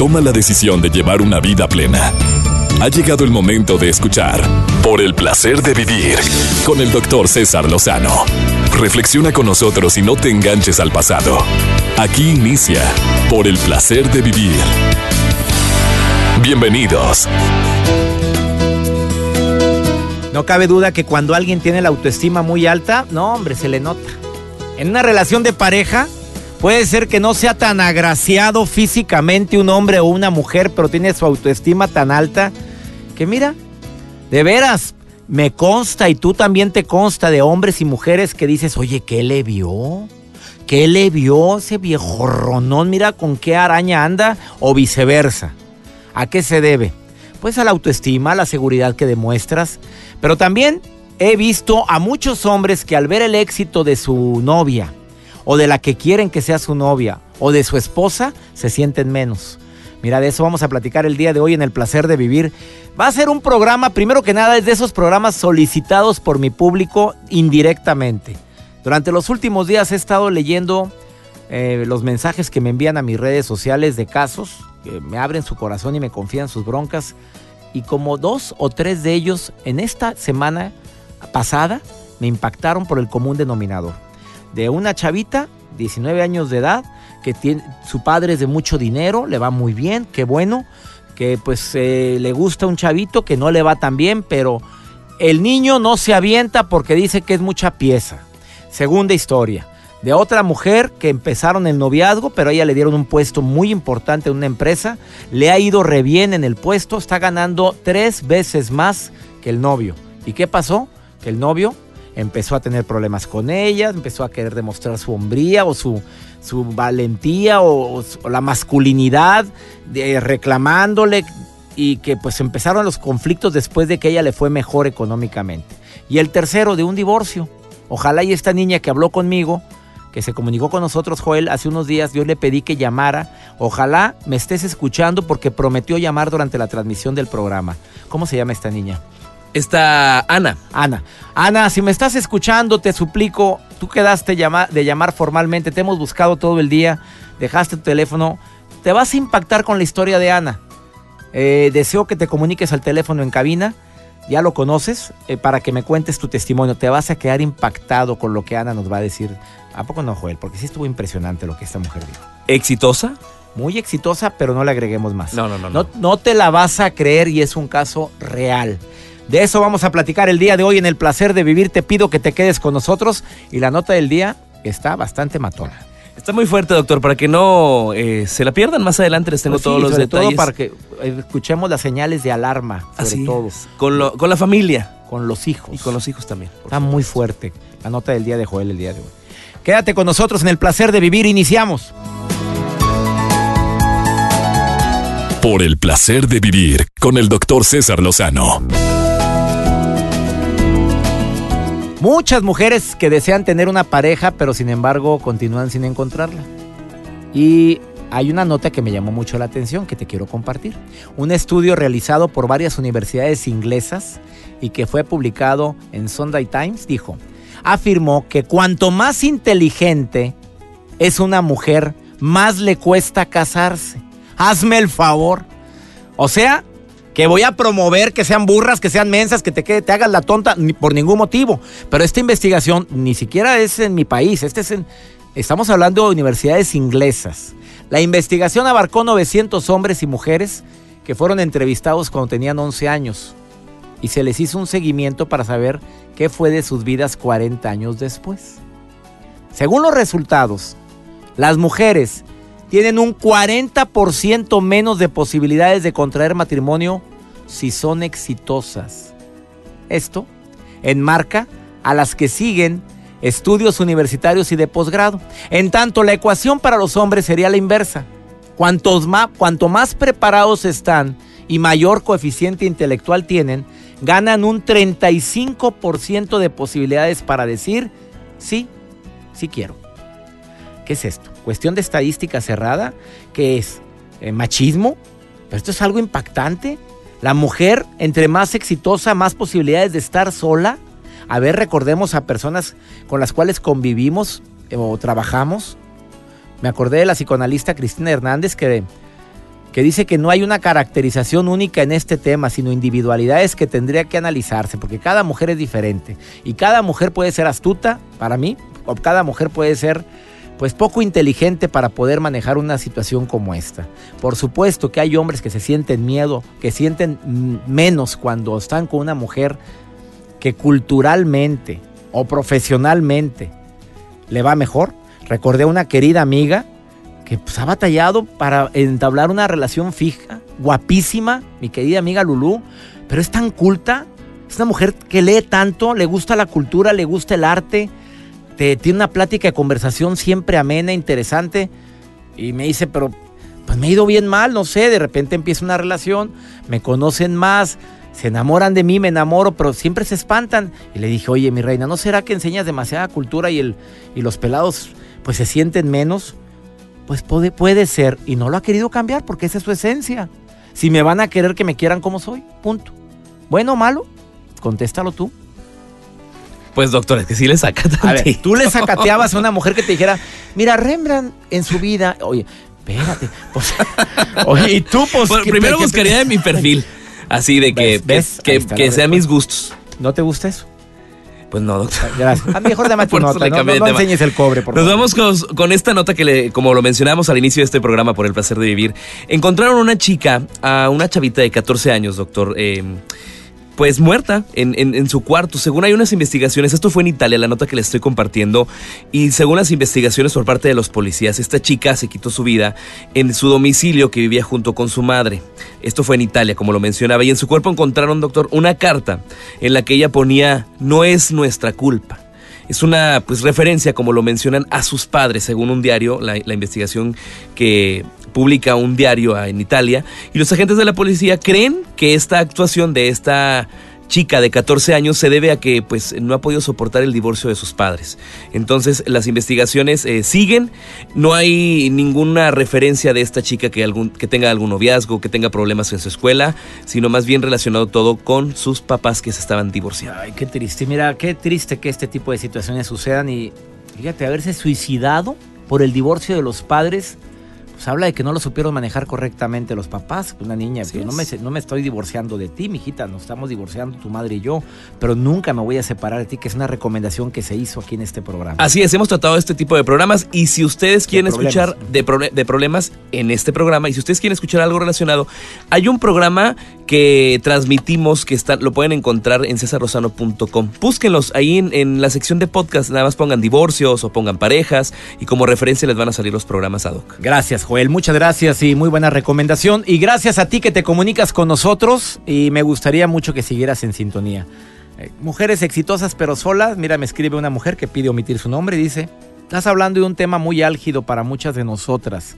toma la decisión de llevar una vida plena. Ha llegado el momento de escuchar Por el placer de vivir con el doctor César Lozano. Reflexiona con nosotros y no te enganches al pasado. Aquí inicia Por el placer de vivir. Bienvenidos. No cabe duda que cuando alguien tiene la autoestima muy alta, no, hombre, se le nota. En una relación de pareja, puede ser que no sea tan agraciado físicamente un hombre o una mujer, pero tiene su autoestima tan alta que mira, de veras, me consta y tú también te consta de hombres y mujeres que dices, oye, ¿qué le vio? ¿Qué le vio ese viejo ronón? Mira con qué araña anda o viceversa. ¿A qué se debe? Pues a la autoestima, a la seguridad que demuestras. Pero también he visto a muchos hombres que al ver el éxito de su novia, o de la que quieren que sea su novia, o de su esposa, se sienten menos. Mira, de eso vamos a platicar el día de hoy en El Placer de Vivir. Va a ser un programa, primero que nada, es de esos programas solicitados por mi público indirectamente. Durante los últimos días he estado leyendo eh, los mensajes que me envían a mis redes sociales de casos, que me abren su corazón y me confían sus broncas. Y como dos o tres de ellos en esta semana pasada me impactaron por el común denominador. De una chavita, 19 años de edad, que tiene, su padre es de mucho dinero, le va muy bien, qué bueno, que pues eh, le gusta un chavito que no le va tan bien, pero el niño no se avienta porque dice que es mucha pieza. Segunda historia, de otra mujer que empezaron el noviazgo, pero a ella le dieron un puesto muy importante en una empresa, le ha ido re bien en el puesto, está ganando tres veces más que el novio. ¿Y qué pasó? Que el novio empezó a tener problemas con ella, empezó a querer demostrar su hombría o su, su valentía o, o la masculinidad, de, reclamándole y que pues empezaron los conflictos después de que ella le fue mejor económicamente. Y el tercero de un divorcio. Ojalá y esta niña que habló conmigo, que se comunicó con nosotros, Joel, hace unos días, yo le pedí que llamara. Ojalá me estés escuchando porque prometió llamar durante la transmisión del programa. ¿Cómo se llama esta niña? Está Ana. Ana. Ana, si me estás escuchando, te suplico, tú quedaste llama, de llamar formalmente, te hemos buscado todo el día, dejaste tu teléfono, te vas a impactar con la historia de Ana. Eh, deseo que te comuniques al teléfono en cabina, ya lo conoces, eh, para que me cuentes tu testimonio. Te vas a quedar impactado con lo que Ana nos va a decir. ¿A poco no, Joel? Porque sí estuvo impresionante lo que esta mujer dijo. ¿Exitosa? Muy exitosa, pero no le agreguemos más. No, no, no. No, no te la vas a creer y es un caso real. De eso vamos a platicar el día de hoy en el placer de vivir. Te pido que te quedes con nosotros y la nota del día está bastante matona. Está muy fuerte, doctor, para que no eh, se la pierdan. Más adelante les tengo Pues sí, todos los sobre detalles. todo para que eh, escuchemos las señales de alarma, sobre Así todo es. Con, lo- con la familia con los hijos. y con los hijos también. Está favor. muy fuerte la nota del día de Joel el día de hoy. Quédate con nosotros en el placer de vivir. Iniciamos. Por el placer de vivir con el doctor César Lozano. Muchas mujeres que desean tener una pareja, pero sin embargo continúan sin encontrarla. Y hay una nota que me llamó mucho la atención que te quiero compartir. Un estudio realizado por varias universidades inglesas y que fue publicado en Sunday Times dijo, afirmó que cuanto más inteligente es una mujer, más le cuesta casarse. Hazme el favor. O sea, que voy a promover que sean burras, que sean mensas, que te, quede- te hagas la tonta por ningún motivo. Pero esta investigación ni siquiera es en mi país, este es en, estamos hablando de universidades inglesas. La investigación abarcó 900 hombres y mujeres que fueron entrevistados cuando tenían 11 años y se les hizo un seguimiento para saber qué fue de sus vidas 40 años después. Según los resultados, las mujeres tienen un 40% menos de posibilidades de contraer matrimonio si son exitosas. Esto enmarca a las que siguen estudios universitarios y de posgrado. En tanto, la ecuación para los hombres sería la inversa. Cuantos más, cuanto más preparados están y mayor coeficiente intelectual tienen, ganan un 35% de posibilidades para decir, sí, sí quiero. ¿Qué es esto? ¿Cuestión de estadística cerrada? ¿Qué es? Eh, ¿Machismo? Pero esto es algo impactante. La mujer, entre más exitosa, más posibilidades de estar sola. A ver, recordemos a personas con las cuales convivimos eh, o trabajamos. Me acordé de la psicoanalista Cristina Hernández que que dice que no hay una caracterización única en este tema, sino individualidades que tendría que analizarse, porque cada mujer es diferente y cada mujer puede ser astuta, para mí, o cada mujer puede ser pues poco inteligente para poder manejar una situación como esta. Por supuesto que hay hombres que se sienten miedo, que sienten menos cuando están con una mujer que culturalmente o profesionalmente le va mejor. Recordé a una querida amiga que pues, ha batallado para entablar una relación fija, guapísima, mi querida amiga Lulú, pero es tan culta, es una mujer que lee tanto, le gusta la cultura, le gusta el arte, tiene una plática de conversación siempre amena, interesante, y me dice, pero pues me ha ido bien mal, no sé, de repente empieza una relación, me conocen más, se enamoran de mí, me enamoro, pero siempre se espantan. Y le dije, oye, mi reina, ¿no será que enseñas demasiada cultura y, el, y los pelados pues se sienten menos? Pues puede, puede ser, y no lo ha querido cambiar porque esa es su esencia. Si me van a querer que me quieran como soy, punto. Bueno o malo, contéstalo tú. Pues doctor, es que sí le saca A ver, tú le sacateabas a una mujer que te dijera, mira, Rembrandt en su vida, oye, espérate, pues, oye, y tú, pues... primero buscaría de mi perfil, así de que, que, que, sean mis gustos. ¿No te gusta eso? Pues no, doctor. Gracias. A mejor dame tu nota, no, no, enseñes el cobre, por Nos vamos con, esta nota que, le, como lo mencionamos al inicio de este programa, por el placer de vivir. Encontraron una chica, a una chavita de 14 años, doctor, eh, pues muerta en, su cuarto. Según hay unas investigaciones, esto fue en Italia, la nota que le estoy compartiendo, y según las investigaciones por parte de los policías, esta chica se quitó su vida en su domicilio que vivía junto con su madre. Esto fue en Italia, como lo mencionaba, y en su cuerpo encontraron, doctor, una carta en la que ella ponía, no es nuestra culpa. Es una pues referencia, como lo mencionan, a sus padres, según un diario, la investigación que publica un diario en Italia, y los agentes de la policía creen que esta actuación de esta chica de 14 años se debe a que pues no ha podido soportar el divorcio de sus padres. Entonces las investigaciones eh, siguen, no hay ninguna referencia de esta chica que, algún, que tenga algún noviazgo, que tenga problemas en su escuela, sino más bien relacionado todo con sus papás que se estaban divorciando. Ay, qué triste, mira, qué triste que este tipo de situaciones sucedan y fíjate, haberse suicidado por el divorcio de los padres pues habla de que no lo supieron manejar correctamente los papás. Una niña, que no me, no me estoy divorciando de ti, mijita, nos estamos divorciando tu madre y yo, pero nunca me voy a separar de ti, que es una recomendación que se hizo aquí en este programa. Así es, hemos tratado este tipo de programas y si ustedes quieren escuchar de, de problemas en este programa y si ustedes quieren escuchar algo relacionado, hay un programa que transmitimos que está, lo pueden encontrar en cesarrosano.com. Búsquenlos ahí en, la sección de podcast, nada más pongan divorcios o pongan parejas y como referencia les van a salir los programas ad hoc. Gracias, Joel, muchas gracias y muy buena recomendación. Y gracias a ti que te comunicas con nosotros y me gustaría mucho que siguieras en sintonía. Eh, mujeres exitosas pero solas, mira, me escribe una mujer que pide omitir su nombre y dice, estás hablando de un tema muy álgido para muchas de nosotras.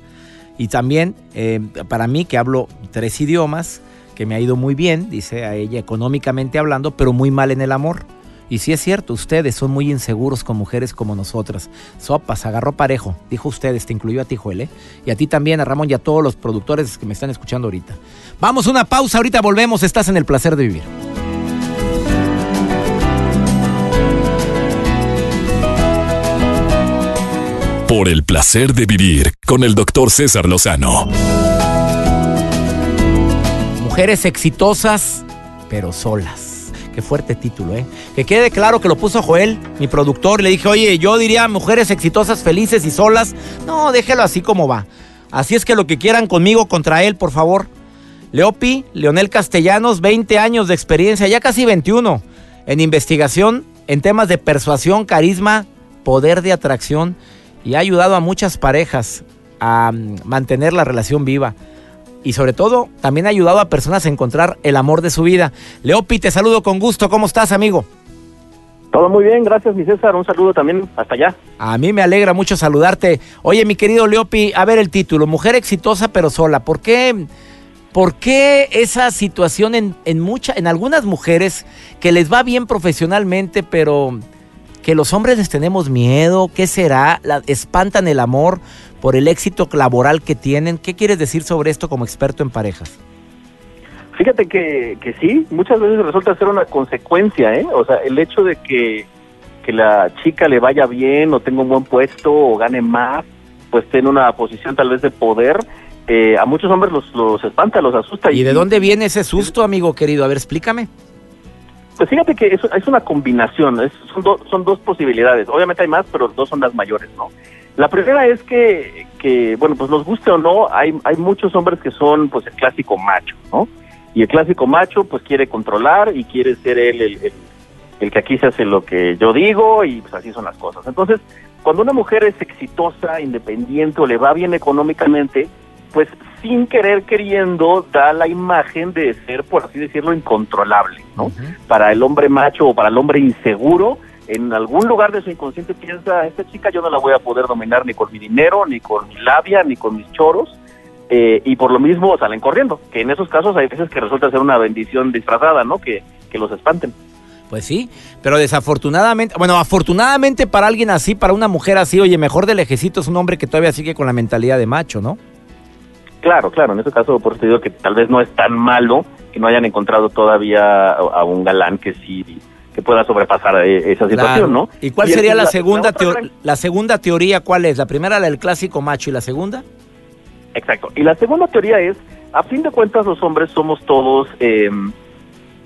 Y también eh, para mí que hablo tres idiomas, que me ha ido muy bien, dice a ella económicamente hablando, pero muy mal en el amor. Y sí es cierto, ustedes son muy inseguros con mujeres como nosotras. Sopas, agarró parejo, dijo ustedes, te incluyó a ti, Joel, ¿eh? Y a ti también, a Ramón y a todos los productores que me están escuchando ahorita. Vamos, una pausa, ahorita volvemos, estás en el placer de vivir. Por el placer de vivir con el doctor César Lozano Mujeres exitosas, pero solas. Qué fuerte título, ¿eh? Que quede claro que lo puso Joel, mi productor. Le dije, oye, yo diría mujeres exitosas, felices y solas. No, déjelo así como va. Así es que lo que quieran conmigo contra él, por favor. Leopi, Leonel Castellanos, 20 años de experiencia, ya casi 21, en investigación, en temas de persuasión, carisma, poder de atracción y ha ayudado a muchas parejas a mm, mantener la relación viva y sobre todo también ha ayudado a personas a encontrar el amor de su vida. Leopi, te saludo con gusto. ¿Cómo estás, amigo? Todo muy bien, gracias mi César. Un saludo también hasta allá. A mí me alegra mucho saludarte. Oye, mi querido Leopi, a ver el título, Mujer exitosa pero sola. ¿Por qué, por qué esa situación en, en, mucha, en algunas mujeres que les va bien profesionalmente, pero que los hombres les tenemos miedo? ¿Qué será? La, ¿Espantan el amor? por el éxito laboral que tienen. ¿Qué quieres decir sobre esto como experto en parejas? Fíjate que, que sí, muchas veces resulta ser una consecuencia, ¿eh? O sea, el hecho de que, que la chica le vaya bien o tenga un buen puesto o gane más, pues esté en una posición tal vez de poder, eh, a muchos hombres los, los espanta, los asusta. ¿Y de dónde viene ese susto, amigo querido? A ver, explícame. Pues fíjate que es, una combinación, son, do- son dos posibilidades. Obviamente hay más, pero dos son las mayores, ¿no? La primera es que, que bueno, pues nos guste o no, hay, hay muchos hombres que son pues el clásico macho, ¿no? Y el clásico macho pues quiere controlar y quiere ser él el, el, el que aquí se hace lo que yo digo y pues así son las cosas. Entonces, cuando una mujer es exitosa, independiente o le va bien económicamente, pues sin querer queriendo da la imagen de ser, por así decirlo, incontrolable, ¿no? Para el hombre macho o para el hombre inseguro, en algún lugar de su inconsciente piensa, esta chica yo no la voy a poder dominar ni con mi dinero, ni con mi labia, ni con mis choros, eh, y por lo mismo salen corriendo, que en esos casos hay veces que resulta ser una bendición disfrazada, ¿no? Que, que los espanten. Pues sí, pero desafortunadamente, bueno, afortunadamente para alguien así, para una mujer así, oye, mejor de lejecito es un hombre que todavía sigue con la mentalidad de macho, ¿no? Claro, claro, en ese caso por eso te digo que tal vez no es tan malo que no hayan encontrado todavía a, un galán que sí que pueda sobrepasar eh, esa situación, Claro. ¿no? ¿Y cuál sería la, segunda otra gran- la segunda teoría? ¿Cuál es? La primera, la del clásico macho, y la segunda. Exacto. Y la segunda teoría es, a fin de cuentas los hombres somos todos, eh,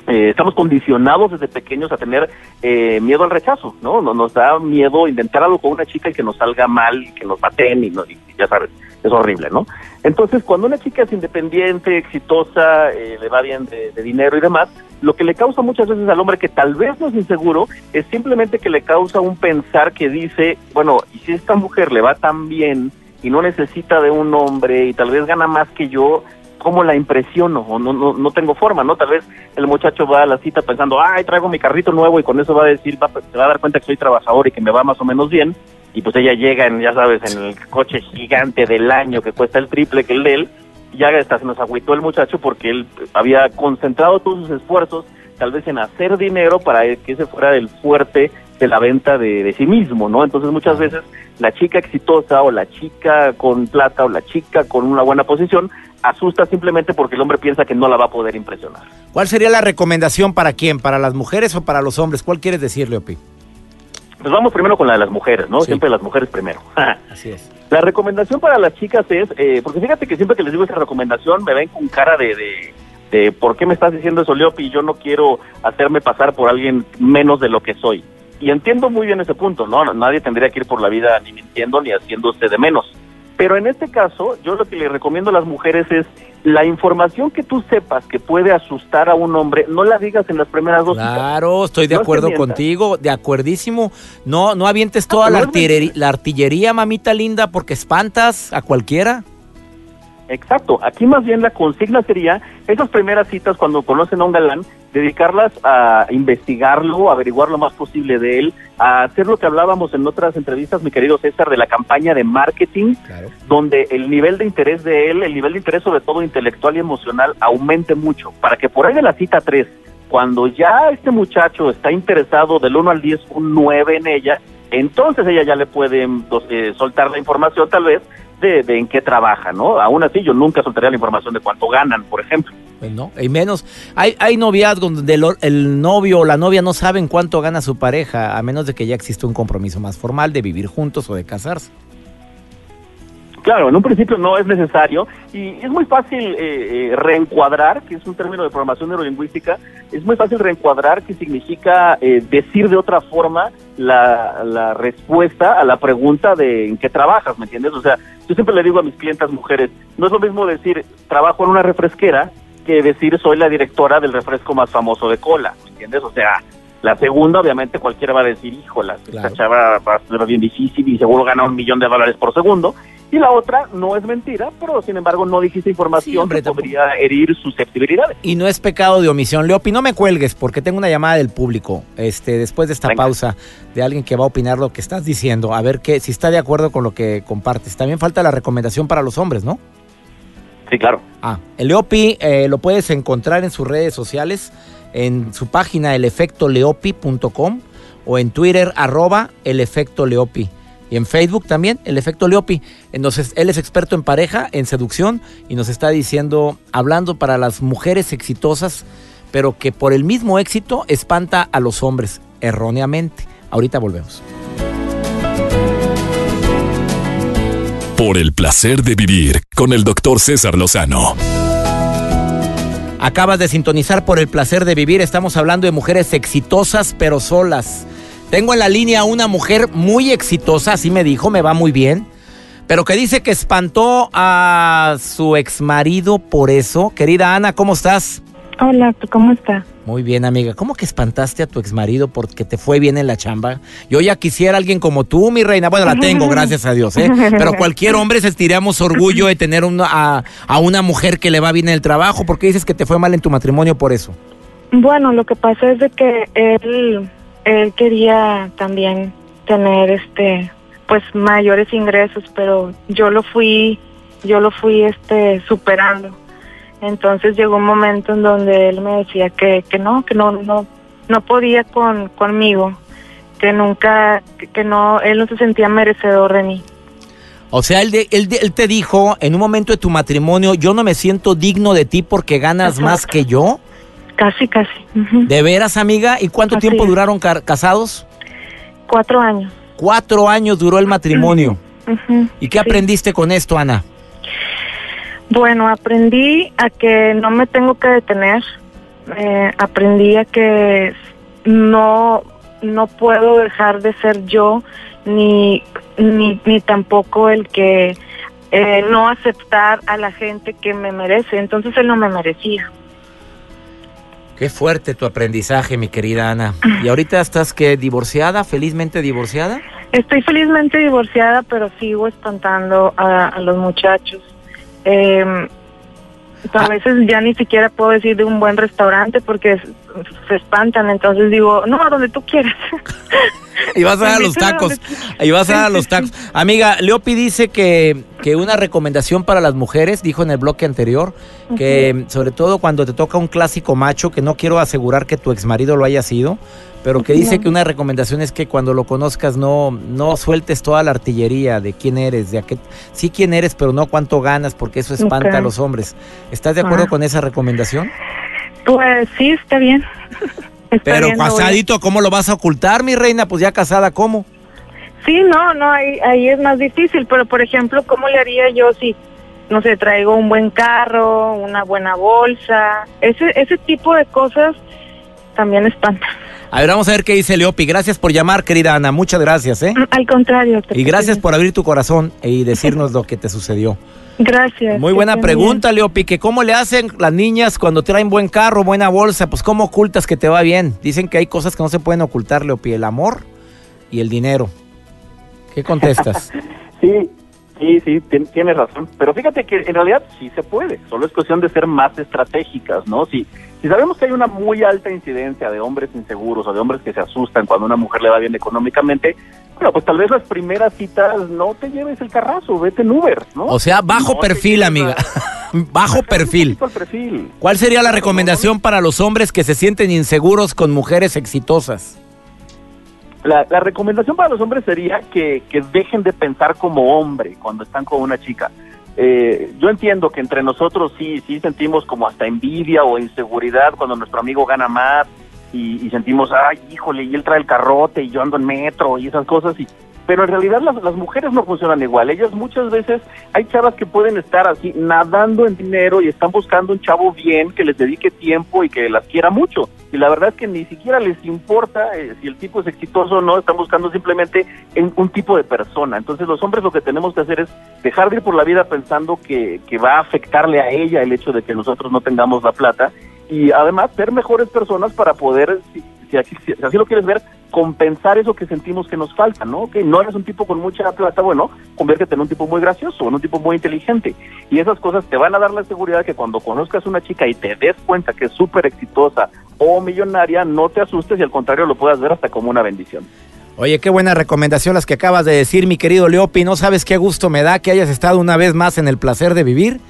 eh, estamos condicionados desde pequeños a tener eh, miedo al rechazo, ¿no? No- Nos da miedo intentar algo con una chica y que nos salga mal, y que nos maten y, y ya sabes, es horrible, ¿no? Entonces, cuando una chica es independiente, exitosa, eh, le va bien de, de dinero y demás, lo que le causa muchas veces al hombre que tal vez no es inseguro es simplemente que le causa un pensar que dice, bueno, y si esta mujer le va tan bien y no necesita de un hombre y tal vez gana más que yo, ¿cómo la impresiono? O no, no, no tengo forma, ¿no? Tal vez el muchacho va a la cita pensando, ay, traigo mi carrito nuevo y con eso va a decir, va, se va a dar cuenta que soy trabajador y que me va más o menos bien. Y pues ella llega, en, ya sabes, en el coche gigante del año que cuesta el triple que el de él. Y ya hasta se nos agüitó el muchacho porque él había concentrado todos sus esfuerzos tal vez en hacer dinero para que ese fuera el fuerte de la venta de, de sí mismo, ¿no? Entonces muchas veces la chica exitosa o la chica con plata o la chica con una buena posición asusta simplemente porque el hombre piensa que no la va a poder impresionar. ¿Cuál sería la recomendación para quién? ¿Para las mujeres o para los hombres? ¿Cuál quieres decir, Leopi? Pues vamos primero con la de las mujeres, ¿no? Sí. Siempre las mujeres primero. Así es. La recomendación para las chicas es, eh, porque fíjate que siempre que les digo esa recomendación me ven con cara de, de, de, ¿por qué me estás diciendo eso, Leopi? Yo no quiero hacerme pasar por alguien menos de lo que soy. Y entiendo muy bien ese punto, ¿no? Nadie tendría que ir por la vida ni mintiendo ni haciéndose de menos. Pero en este caso, yo lo que le recomiendo a las mujeres es la información que tú sepas que puede asustar a un hombre, no la digas en las primeras dos citas. Claro, estoy de No acuerdo contigo, de acuerdísimo. No, no avientes toda No, la, no es artillería, la artillería, mamita linda, porque espantas a cualquiera. Exacto, aquí más bien la consigna sería esas primeras citas cuando conocen a un galán, dedicarlas a investigarlo, a averiguar lo más posible de él, a hacer lo que hablábamos en otras entrevistas, mi querido César, de la campaña de marketing, Claro. donde el nivel de interés de él, el nivel de interés sobre todo intelectual y emocional, aumente mucho, para que por ahí de la cita 3, cuando ya este muchacho está interesado del 1 al 10, un 9 en ella, entonces ella ya le puede dos- eh, soltar la información tal vez de, de en qué trabaja, ¿no? Aún así yo nunca soltaría la información de cuánto ganan, por ejemplo. Pues no, y menos. Hay, hay noviazgos donde el, novio o la novia no saben cuánto gana su pareja, a menos de que ya existe un compromiso más formal de vivir juntos o de casarse. Claro, en un principio no es necesario y es muy fácil eh, eh, reencuadrar, que es un término de programación neurolingüística, es muy fácil reencuadrar que significa eh, decir de otra forma la, la respuesta a la pregunta de en qué trabajas, ¿me entiendes? O sea, yo siempre le digo a mis clientas mujeres, no es lo mismo decir trabajo en una refresquera que decir soy la directora del refresco más famoso de cola, ¿me entiendes? O sea, la segunda, obviamente, cualquiera va a decir, híjola, Claro. esta chava va a ser bien difícil y seguro gana un millón de dólares por segundo. Y la otra no es mentira, pero sin embargo no dijiste información Sí, hombre, que tampoco. podría herir susceptibilidades. Y no es pecado de omisión. Leopi, no me cuelgues porque tengo una llamada del público. Este, después de esta Venga. pausa, de alguien que va a opinar lo que estás diciendo, a ver qué, si está de acuerdo con lo que compartes. También falta la recomendación para los hombres, ¿no? Sí, claro. Ah, el Leopi eh, lo puedes encontrar en sus redes sociales, en su página elefectoleopi.com o en Twitter arroba el efecto Leopi. Y en Facebook también, el efecto Leopi. Entonces, él es experto en pareja, en seducción, y nos está diciendo, hablando para las mujeres exitosas, pero que por el mismo éxito espanta a los hombres, erróneamente. Ahorita volvemos. Por el placer de vivir con el doctor César Lozano. Acabas de sintonizar por el placer de vivir. Estamos hablando de mujeres exitosas pero solas. Tengo en la línea una mujer muy exitosa, así me dijo, me va muy bien, pero que dice que espantó a su ex marido por eso. Querida Ana, ¿cómo estás? Hola, ¿cómo estás? Muy bien, amiga. ¿Cómo que espantaste a tu ex marido porque te fue bien en la chamba? Yo ya quisiera alguien como tú, mi reina. Bueno, la tengo, gracias a Dios, ¿eh? Pero cualquier hombre se estiríamos orgullo de tener a, a, una mujer que le va bien en el trabajo. ¿Por qué dices que te fue mal en tu matrimonio por eso? Bueno, lo que pasa es de que él, él quería también tener este pues mayores ingresos, pero yo lo fui yo lo fui este superando entonces llegó un momento en donde él me decía que, que no, que no, no, no podía con, conmigo, que nunca, que, no, él no se sentía merecedor de mí. O sea, él, él, él, te dijo en un momento de tu matrimonio, yo no me siento digno de ti porque ganas más que yo. Casi, casi. ¿De veras, amiga? ¿Y cuánto tiempo duraron casados? Cuatro años. Cuatro años duró el matrimonio. ¿Y qué aprendiste con esto, Ana? Bueno, aprendí a que no me tengo que detener. Eh, aprendí a que no, no puedo dejar de ser yo, ni, ni, ni tampoco el que eh, no aceptar a la gente que me merece. Entonces él no me merecía. Qué fuerte tu aprendizaje, mi querida Ana. ¿Y ahorita estás que divorciada, felizmente divorciada? Estoy felizmente divorciada, pero sigo espantando a los muchachos. Eh, a ah. veces ya ni siquiera puedo decir de un buen restaurante porque se espantan, entonces digo, no, a donde tú quieras. y vas a dar los tacos, y vas a dar los tacos. Amiga, Leopi dice que, que una recomendación para las mujeres, dijo en el bloque anterior, que sobre todo cuando te toca un clásico macho, que no quiero asegurar que tu ex marido lo haya sido, pero que dice que una recomendación es que cuando lo conozcas no, no sueltes toda la artillería de quién eres, de qué, sí quién eres, pero no cuánto ganas, porque eso espanta a los hombres. ¿Estás de acuerdo ah. con esa recomendación? Pues sí, está bien. Pero casadito, ¿cómo lo vas a ocultar, mi reina? Pues ya casada, ¿cómo? Sí, no, no, ahí, ahí es más difícil, pero por ejemplo, ¿cómo le haría yo si, no sé, traigo un buen carro, una buena bolsa? Ese, ese tipo de cosas también espantan. A ver, vamos a ver qué dice Leopi. Gracias por llamar, querida Ana. Muchas gracias, ¿eh? Al contrario. Y gracias por abrir tu corazón y decirnos lo que te sucedió. Gracias. Muy buena pregunta, Leopi, que cómo le hacen las niñas cuando traen buen carro, buena bolsa, pues cómo ocultas que te va bien. Dicen que hay cosas que no se pueden ocultar, Leopi, el amor y el dinero. ¿Qué contestas? sí, sí, sí, tienes razón. Pero fíjate que en realidad sí se puede, solo es cuestión de ser más estratégicas, ¿no? Si, si sabemos que hay una muy alta incidencia de hombres inseguros o de hombres que se asustan cuando una mujer le va bien económicamente, bueno, pues tal vez las primeras citas no te lleves el carrazo, vete en Uber, ¿no? O sea, bajo perfil, amiga. bajo perfil. perfil. ¿Cuál sería la recomendación para los hombres que se sienten inseguros con mujeres exitosas? La, recomendación para los hombres sería que, que dejen de pensar como hombre cuando están con una chica eh, yo entiendo que entre nosotros sí, sí sentimos como hasta envidia o inseguridad cuando nuestro amigo gana más y, y, sentimos, ay, híjole, y él trae el carrote y yo ando en metro y esas cosas. Y, pero en realidad las, las mujeres no funcionan igual. Ellas muchas veces, hay chavas que pueden estar así nadando en dinero y están buscando un chavo bien que les dedique tiempo y que las quiera mucho. Y la verdad es que ni siquiera les importa eh, si el tipo es exitoso o no, están buscando simplemente en un tipo de persona. Entonces los hombres lo que tenemos que hacer es dejar de ir por la vida pensando que, que va a afectarle a ella el hecho de que nosotros no tengamos la plata y además ser mejores personas para poder, si, así, lo quieres ver, compensar eso que sentimos que nos falta, ¿no? Que no eres un tipo con mucha plata, bueno, conviértete en un tipo muy gracioso, en un tipo muy inteligente. Y esas cosas te van a dar la seguridad que cuando conozcas una chica y te des cuenta que es súper exitosa o millonaria, no te asustes y al contrario lo puedas ver hasta como una bendición. Oye, qué buena recomendación las que acabas de decir, mi querido Leopi. No sabes qué gusto me da que hayas estado una vez más en el placer de vivir.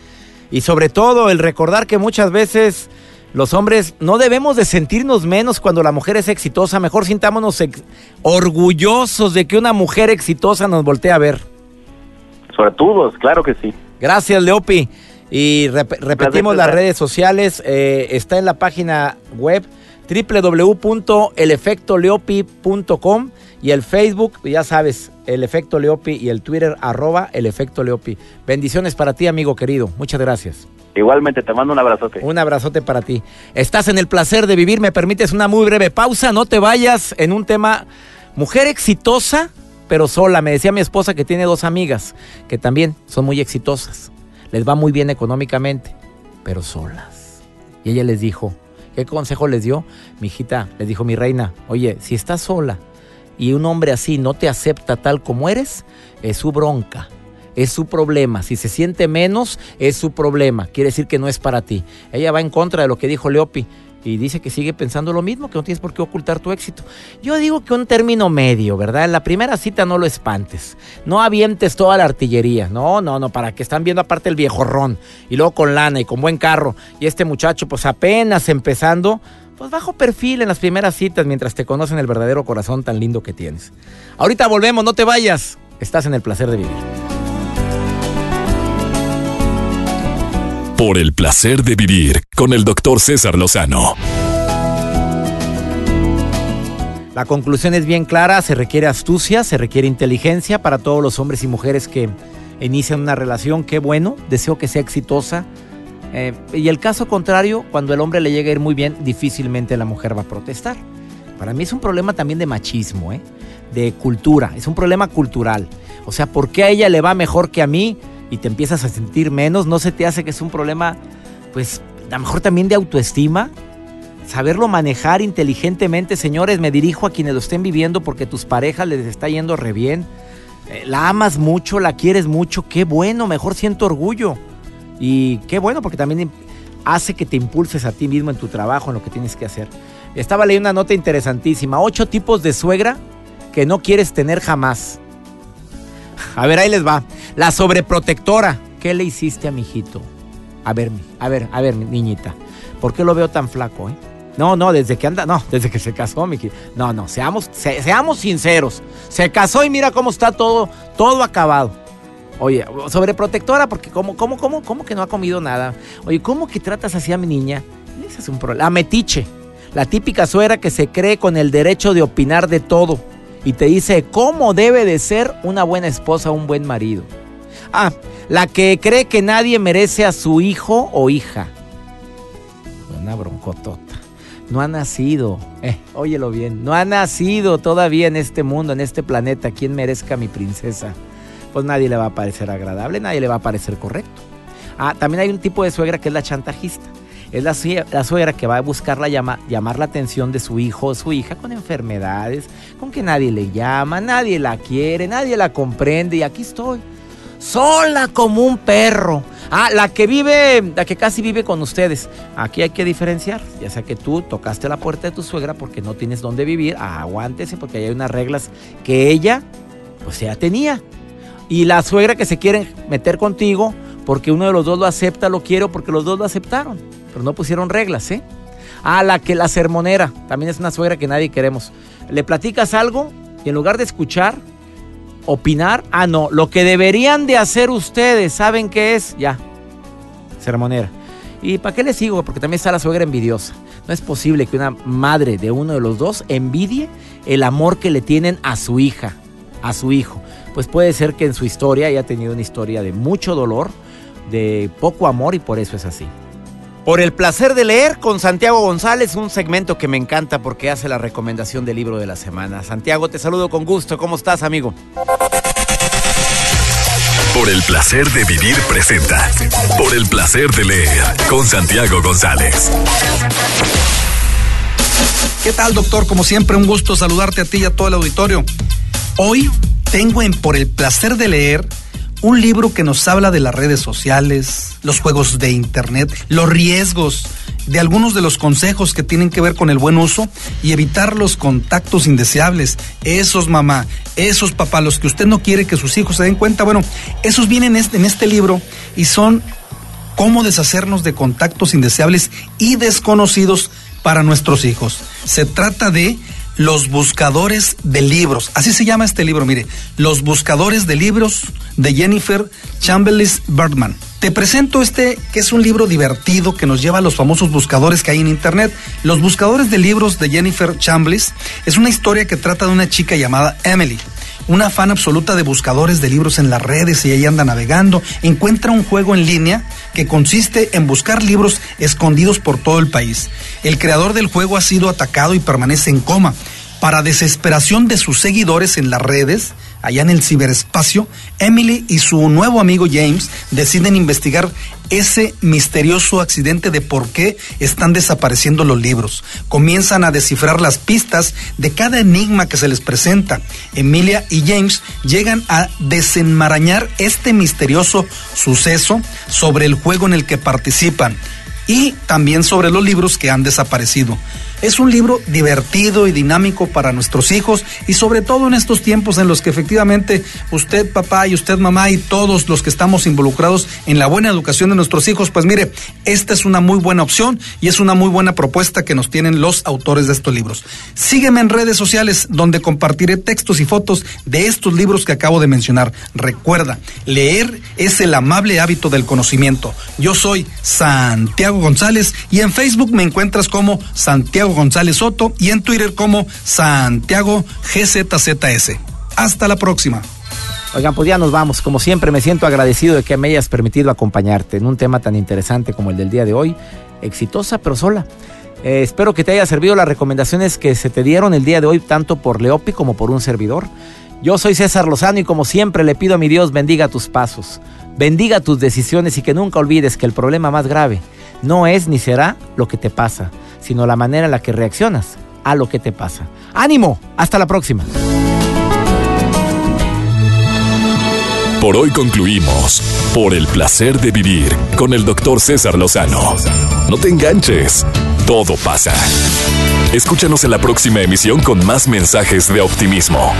Y sobre todo el recordar que muchas veces los hombres no debemos de sentirnos menos cuando la mujer es exitosa, mejor sintámonos orgullosos de que una mujer exitosa nos voltee a ver. Sobre todo, claro que sí. Gracias, Leopi. Y repetimos las redes sociales, eh, está en la página web www.elefectoleopi.com Y el Facebook, ya sabes, el efecto Leopi y el Twitter arroba el efecto Leopi. Bendiciones para ti, amigo querido. Muchas gracias. Igualmente, te mando un abrazote. Un abrazote para ti. Estás en el placer de vivir. Me permites una muy breve pausa. No te vayas en un tema. Mujer exitosa, pero sola. Me decía mi esposa que tiene dos amigas que también son muy exitosas. Les va muy bien económicamente, pero solas. Y ella les dijo, ¿qué consejo les dio? Mi hijita, les dijo mi reina, oye, si estás sola y un hombre así no te acepta tal como eres, es su bronca es su problema. Si se siente menos, es su problema. Quiere decir que no es para ti. Ella va en contra de lo que dijo Leopi y dice que sigue pensando lo mismo, que no tienes por qué ocultar tu éxito. Yo digo que un término medio, ¿verdad? En la primera cita no lo espantes. No avientes toda la artillería. No, no, no, para que están viendo aparte el viejo ron. Y luego con lana y con buen carro. Y este muchacho, pues apenas empezando, pues bajo perfil en las primeras citas mientras te conocen el verdadero corazón tan lindo que tienes. Ahorita volvemos, no te vayas. Estás en el placer de vivir. Por el placer de vivir con el doctor César Lozano. La conclusión es bien clara, se requiere astucia, se requiere inteligencia para todos los hombres y mujeres que inician una relación. Qué bueno, deseo que sea exitosa. Eh, y el caso contrario, cuando el hombre le llega a ir muy bien, difícilmente la mujer va a protestar. Para mí es un problema también de machismo, ¿eh? de cultura, es un problema cultural. O sea, ¿por qué a ella le va mejor que a mí? Y te empiezas a sentir menos, no se te hace que es un problema, pues a lo mejor también de autoestima. Saberlo manejar inteligentemente, señores, me dirijo a quienes lo estén viviendo porque tus parejas les está yendo re bien. Eh, la amas mucho, la quieres mucho, qué bueno, mejor siento orgullo. Y qué bueno porque también hace que te impulses a ti mismo en tu trabajo, en lo que tienes que hacer. Estaba leyendo una nota interesantísima, ocho tipos de suegra que no quieres tener jamás. A ver, ahí les va. La sobreprotectora. ¿Qué le hiciste a mi hijito? A ver, a ver, a ver, niñita. ¿Por qué lo veo tan flaco, eh? No, no, desde que anda, no, desde que se casó, mi No, no, seamos, seamos sinceros. Se casó y mira cómo está todo, todo acabado. Oye, sobreprotectora, porque ¿cómo, cómo, cómo, cómo que no ha comido nada? Oye, ¿cómo que tratas así a mi niña? Ese es un problema. La metiche, la típica suegra que se cree con el derecho de opinar de todo y te dice cómo debe de ser una buena esposa, un buen marido. Ah, la que cree que nadie merece a su hijo o hija. Una broncotota. No ha nacido, eh, óyelo bien, no ha nacido todavía en este mundo, en este planeta, quien merezca a mi princesa. Pues nadie le va a parecer agradable, nadie le va a parecer correcto. Ah, también hay un tipo de suegra que es la chantajista es la, suegra que va a buscar llamar la atención de su hijo o su hija con enfermedades, con que nadie le llama, nadie la quiere, nadie la comprende y aquí estoy, sola como un perro. Ah, la que vive, la que casi vive con ustedes. Aquí hay que diferenciar, ya sea que tú tocaste la puerta de tu suegra porque no tienes dónde vivir, aguántese porque hay unas reglas que ella pues ya tenía. Y la suegra que se quiere meter contigo porque uno de los dos lo acepta, lo quiere porque los dos lo aceptaron pero no pusieron reglas, ¿eh? Ah, la que la sermonera, también es una suegra que nadie queremos. Le platicas algo y en lugar de escuchar, opinar, ah, no, lo que deberían de hacer ustedes, ¿saben qué es? Ya, sermonera. ¿Y para qué les sigo? Porque también está la suegra envidiosa. No es posible que una madre de uno de los dos envidie el amor que le tienen a su hija, a su hijo. Pues puede ser que en su historia haya tenido una historia de mucho dolor, de poco amor y por eso es así. Por el placer de leer con Santiago González, un segmento que me encanta porque hace la recomendación del libro de la semana. Santiago, te saludo con gusto. ¿Cómo estás, amigo? Por el placer de vivir presenta. Por el placer de leer con Santiago González. ¿Qué tal, doctor? Como siempre, un gusto saludarte a ti y a todo el auditorio. Hoy tengo en Por el placer de leer un libro que nos habla de las redes sociales, los juegos de internet, los riesgos, de algunos de los consejos que tienen que ver con el buen uso y evitar los contactos indeseables. Esos mamá, esos papás, los que usted no quiere que sus hijos se den cuenta, bueno, esos vienen en este libro y son cómo deshacernos de contactos indeseables y desconocidos para nuestros hijos. Se trata de los buscadores de libros. Así se llama este libro, mire. Los buscadores de libros de Jennifer Chamberlain Birdman. Te presento este, que es un libro divertido que nos lleva a los famosos buscadores que hay en Internet. Los buscadores de libros de Jennifer Chambliss es una historia que trata de una chica llamada Emily una fan absoluta de buscadores de libros en las redes y ahí anda navegando, encuentra un juego en línea que consiste en buscar libros escondidos por todo el país. El creador del juego ha sido atacado y permanece en coma. Para desesperación de sus seguidores en las redes, allá en el ciberespacio, Emily y su nuevo amigo James deciden investigar ese misterioso accidente de por qué están desapareciendo los libros. Comienzan a descifrar las pistas de cada enigma que se les presenta. Emilia y James llegan a desenmarañar este misterioso suceso sobre el juego en el que participan y también sobre los libros que han desaparecido. Es un libro divertido y dinámico para nuestros hijos y sobre todo en estos tiempos en los que efectivamente usted papá y usted mamá y todos los que estamos involucrados en la buena educación de nuestros hijos, pues mire, esta es una muy buena opción y es una muy buena propuesta que nos tienen los autores de estos libros. Sígueme en redes sociales donde compartiré textos y fotos de estos libros que acabo de mencionar. Recuerda, leer es el amable hábito del conocimiento. Yo soy Santiago González y en Facebook me encuentras como Santiago González Soto y en Twitter como Santiago GZZS. Hasta la próxima. Oigan, pues ya nos vamos. Como siempre, me siento agradecido de que me hayas permitido acompañarte en un tema tan interesante como el del día de hoy. Exitosa, pero sola. Eh, espero que te haya servido las recomendaciones que se te dieron el día de hoy, tanto por Leopi como por un servidor. Yo soy César Lozano y como siempre le pido a mi Dios bendiga tus pasos, bendiga tus decisiones y que nunca olvides que el problema más grave no es ni será lo que te pasa, sino la manera en la que reaccionas a lo que te pasa. ¡Ánimo! Hasta la próxima. Por hoy concluimos por el placer de vivir con el doctor César Lozano. No te enganches, todo pasa. Escúchanos en la próxima emisión con más mensajes de optimismo.